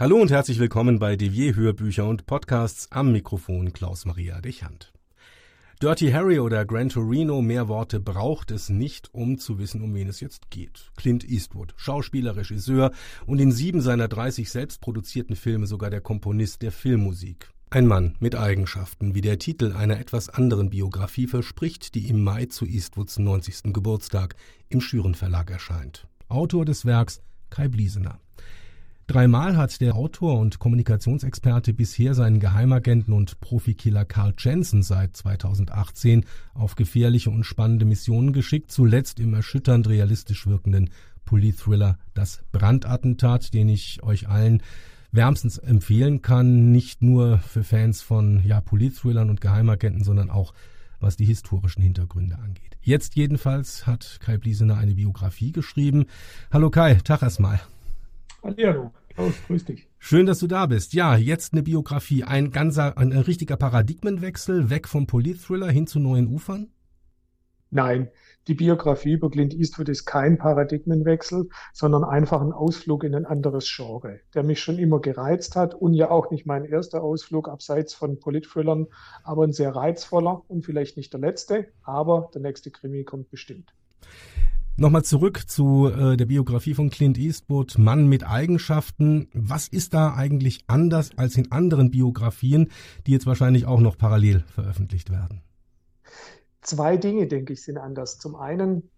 Hallo und herzlich willkommen bei Devier Hörbücher und Podcasts am Mikrofon Klaus Maria Dechant. Dirty Harry oder Gran Torino, mehr Worte braucht es nicht, um zu wissen, um wen es jetzt geht. Clint Eastwood, Schauspieler, Regisseur und in sieben seiner 30 selbst produzierten Filme sogar der Komponist der Filmmusik. Ein Mann mit Eigenschaften, wie der Titel einer etwas anderen Biografie verspricht, die im Mai zu Eastwoods 90. Geburtstag im Schüren Verlag erscheint. Autor des Werks Kai Bliesener. Dreimal hat der Autor und Kommunikationsexperte bisher seinen Geheimagenten und Profikiller Carl Jensen seit 2018 auf gefährliche und spannende Missionen geschickt, zuletzt im erschütternd realistisch wirkenden Politthriller Das Brandattentat, den ich euch allen wärmstens empfehlen kann, nicht nur für Fans von ja, Politthrillern und Geheimagenten, sondern auch was die historischen Hintergründe angeht. Jetzt jedenfalls hat Kai Bliesener eine Biografie geschrieben. Hallo Kai, Tag erstmal. Hallo, Klaus, grüß dich. Schön, dass du da bist. Ja, jetzt eine Biografie, ein ganzer, ein richtiger Paradigmenwechsel, weg vom Politthriller hin zu neuen Ufern? Nein, die Biografie über Clint Eastwood ist kein Paradigmenwechsel, sondern einfach ein Ausflug in ein anderes Genre, der mich schon immer gereizt hat und ja auch nicht mein erster Ausflug abseits von Politthrillern, aber ein sehr reizvoller und vielleicht nicht der letzte, aber der nächste Krimi kommt bestimmt. Nochmal zurück zu äh, der Biografie von Clint Eastwood, Mann mit Eigenschaften. Was ist da eigentlich anders als in anderen Biografien, die jetzt wahrscheinlich auch noch parallel veröffentlicht werden? Zwei Dinge, denke ich, sind anders. Zum einen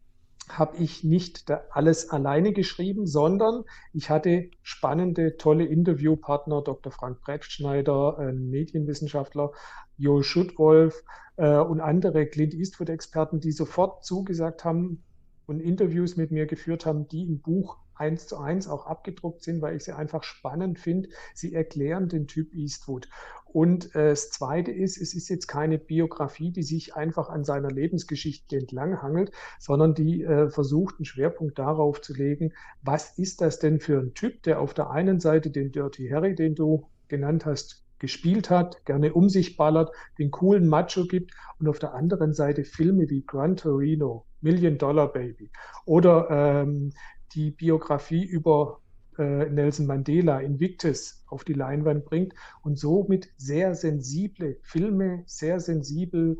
habe ich nicht alles alleine geschrieben, sondern ich hatte spannende, tolle Interviewpartner, Dr. Frank Brettschneider, ein Medienwissenschaftler, Jo Schuttwolf äh, und andere Clint Eastwood-Experten, die sofort zugesagt haben, und Interviews mit mir geführt haben, die im Buch eins zu eins auch abgedruckt sind, weil ich sie einfach spannend finde. Sie erklären den Typ Eastwood. Und äh, das Zweite ist, es ist jetzt keine Biografie, die sich einfach an seiner Lebensgeschichte entlanghangelt, sondern die äh, versucht, einen Schwerpunkt darauf zu legen, was ist das denn für ein Typ, der auf der einen Seite den Dirty Harry, den du genannt hast, gespielt hat, gerne um sich ballert, den coolen Macho gibt und auf der anderen Seite Filme wie Gran Torino, Million Dollar Baby oder ähm, die Biografie über äh, Nelson Mandela, Invictus, auf die Leinwand bringt und somit sehr sensible Filme, sehr sensibel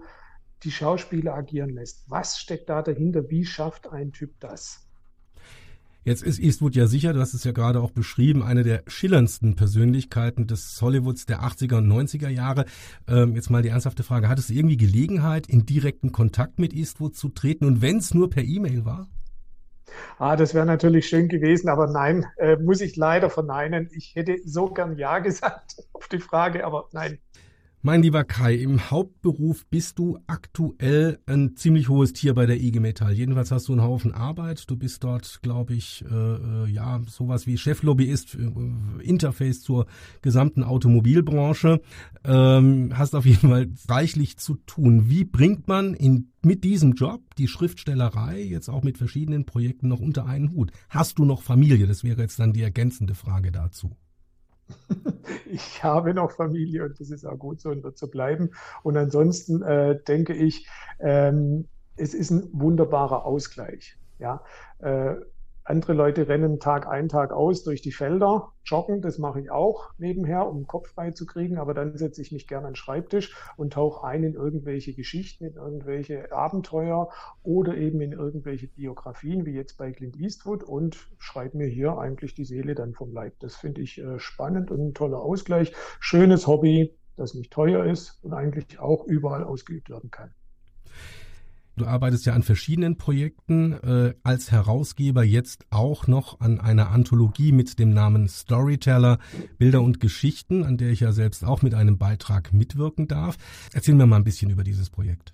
die Schauspieler agieren lässt. Was steckt da dahinter? Wie schafft ein Typ das? Jetzt ist Eastwood ja sicher, du hast es ja gerade auch beschrieben, eine der schillerndsten Persönlichkeiten des Hollywoods der 80er und 90er Jahre. Ähm, jetzt mal die ernsthafte Frage, hattest du irgendwie Gelegenheit, in direkten Kontakt mit Eastwood zu treten und wenn es nur per E-Mail war? Ah, das wäre natürlich schön gewesen, aber nein, äh, muss ich leider verneinen. Ich hätte so gern Ja gesagt auf die Frage, aber nein. Mein lieber Kai, im Hauptberuf bist du aktuell ein ziemlich hohes Tier bei der IG Metall. Jedenfalls hast du einen Haufen Arbeit. Du bist dort, glaube ich, äh, äh ja, sowas wie Cheflobbyist, äh, Interface zur gesamten Automobilbranche. Ähm, hast auf jeden Fall reichlich zu tun. Wie bringt man in, mit diesem Job die Schriftstellerei jetzt auch mit verschiedenen Projekten noch unter einen Hut? Hast du noch Familie? Das wäre jetzt dann die ergänzende Frage dazu. ich habe noch Familie und das ist auch gut so und wird so bleiben. Und ansonsten äh, denke ich, ähm, es ist ein wunderbarer Ausgleich. Ja, äh, andere Leute rennen Tag ein, Tag aus durch die Felder, joggen, das mache ich auch nebenher, um den Kopf frei zu kriegen, aber dann setze ich mich gerne an den Schreibtisch und tauche ein in irgendwelche Geschichten, in irgendwelche Abenteuer oder eben in irgendwelche Biografien, wie jetzt bei Clint Eastwood und schreibe mir hier eigentlich die Seele dann vom Leib. Das finde ich äh, spannend und ein toller Ausgleich. Schönes Hobby, das nicht teuer ist und eigentlich auch überall ausgeübt werden kann. Du arbeitest ja an verschiedenen Projekten, äh, als Herausgeber jetzt auch noch an einer Anthologie mit dem Namen Storyteller, Bilder und Geschichten, an der ich ja selbst auch mit einem Beitrag mitwirken darf. Erzähl mir mal ein bisschen über dieses Projekt.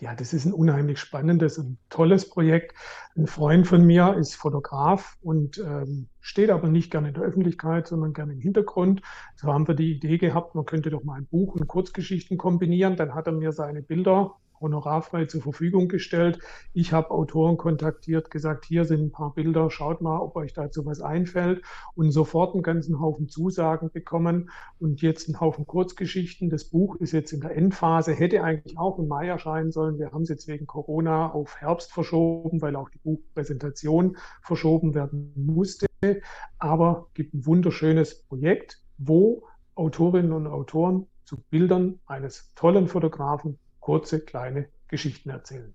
Ja, das ist ein unheimlich spannendes und tolles Projekt. Ein Freund von mir ist Fotograf und ähm, steht aber nicht gerne in der Öffentlichkeit, sondern gerne im Hintergrund. So haben wir die Idee gehabt, man könnte doch mal ein Buch und Kurzgeschichten kombinieren. Dann hat er mir seine Bilder honorarfrei zur Verfügung gestellt. Ich habe Autoren kontaktiert, gesagt, hier sind ein paar Bilder, schaut mal, ob euch dazu was einfällt und sofort einen ganzen Haufen Zusagen bekommen und jetzt einen Haufen Kurzgeschichten. Das Buch ist jetzt in der Endphase, hätte eigentlich auch im Mai erscheinen sollen. Wir haben es jetzt wegen Corona auf Herbst verschoben, weil auch die Buchpräsentation verschoben werden musste. Aber gibt ein wunderschönes Projekt, wo Autorinnen und Autoren zu Bildern eines tollen Fotografen kurze, kleine Geschichten erzählen.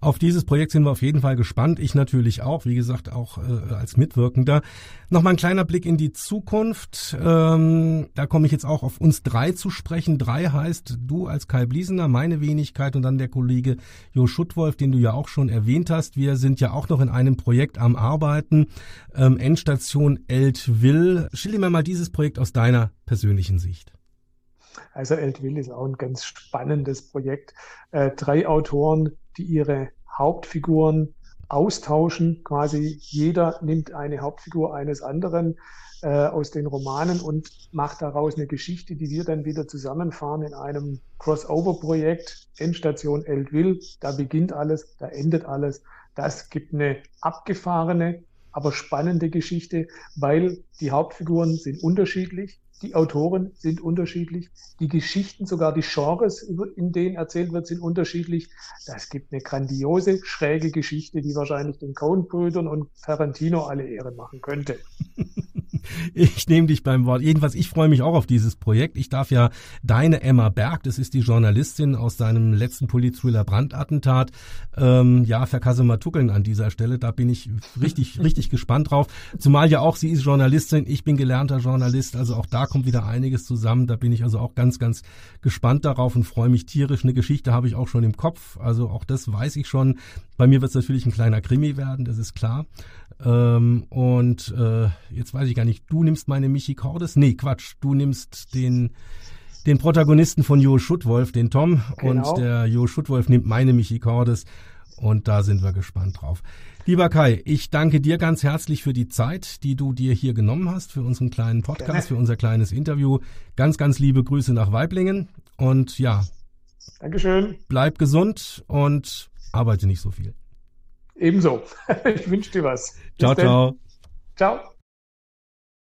Auf dieses Projekt sind wir auf jeden Fall gespannt. Ich natürlich auch, wie gesagt, auch äh, als Mitwirkender. Nochmal ein kleiner Blick in die Zukunft. Ähm, da komme ich jetzt auch auf uns drei zu sprechen. Drei heißt du als Kai Bliesener, meine Wenigkeit und dann der Kollege Jo Schuttwolf, den du ja auch schon erwähnt hast. Wir sind ja auch noch in einem Projekt am Arbeiten. Ähm, Endstation Eltville. Schilder mir mal dieses Projekt aus deiner persönlichen Sicht. Also Eltville ist auch ein ganz spannendes Projekt. Äh, drei Autoren, die ihre Hauptfiguren austauschen. Quasi jeder nimmt eine Hauptfigur eines anderen äh, aus den Romanen und macht daraus eine Geschichte, die wir dann wieder zusammenfahren in einem Crossover-Projekt. Endstation Eltville, da beginnt alles, da endet alles. Das gibt eine abgefahrene, aber spannende Geschichte, weil die Hauptfiguren sind unterschiedlich. Die Autoren sind unterschiedlich. Die Geschichten, sogar die Genres, in denen erzählt wird, sind unterschiedlich. Das gibt eine grandiose, schräge Geschichte, die wahrscheinlich den Coen-Brüdern und Tarantino alle Ehre machen könnte. Ich nehme dich beim Wort. Jedenfalls, ich freue mich auch auf dieses Projekt. Ich darf ja deine Emma Berg, das ist die Journalistin aus seinem letzten Politthriller Brandattentat, ähm, ja, verkassematuckeln an dieser Stelle. Da bin ich richtig, richtig gespannt drauf. Zumal ja auch sie ist Journalistin, ich bin gelernter Journalist, also auch da kommt wieder einiges zusammen. Da bin ich also auch ganz, ganz gespannt darauf und freue mich tierisch. Eine Geschichte habe ich auch schon im Kopf, also auch das weiß ich schon. Bei mir wird es natürlich ein kleiner Krimi werden, das ist klar. Ähm, und äh, jetzt weiß ich gar nicht, du nimmst meine Michi Cordes? Nee, Quatsch, du nimmst den den Protagonisten von Jo Schuttwolf, den Tom, genau. und der Jo Schuttwolf nimmt meine Michi Cordes und da sind wir gespannt drauf. Lieber Kai, ich danke dir ganz herzlich für die Zeit, die du dir hier genommen hast, für unseren kleinen Podcast, für unser kleines Interview. Ganz, ganz liebe Grüße nach Weiblingen und ja. Dankeschön. Bleib gesund und arbeite nicht so viel. Ebenso. Ich wünsche dir was. Bis ciao, ciao. Ciao.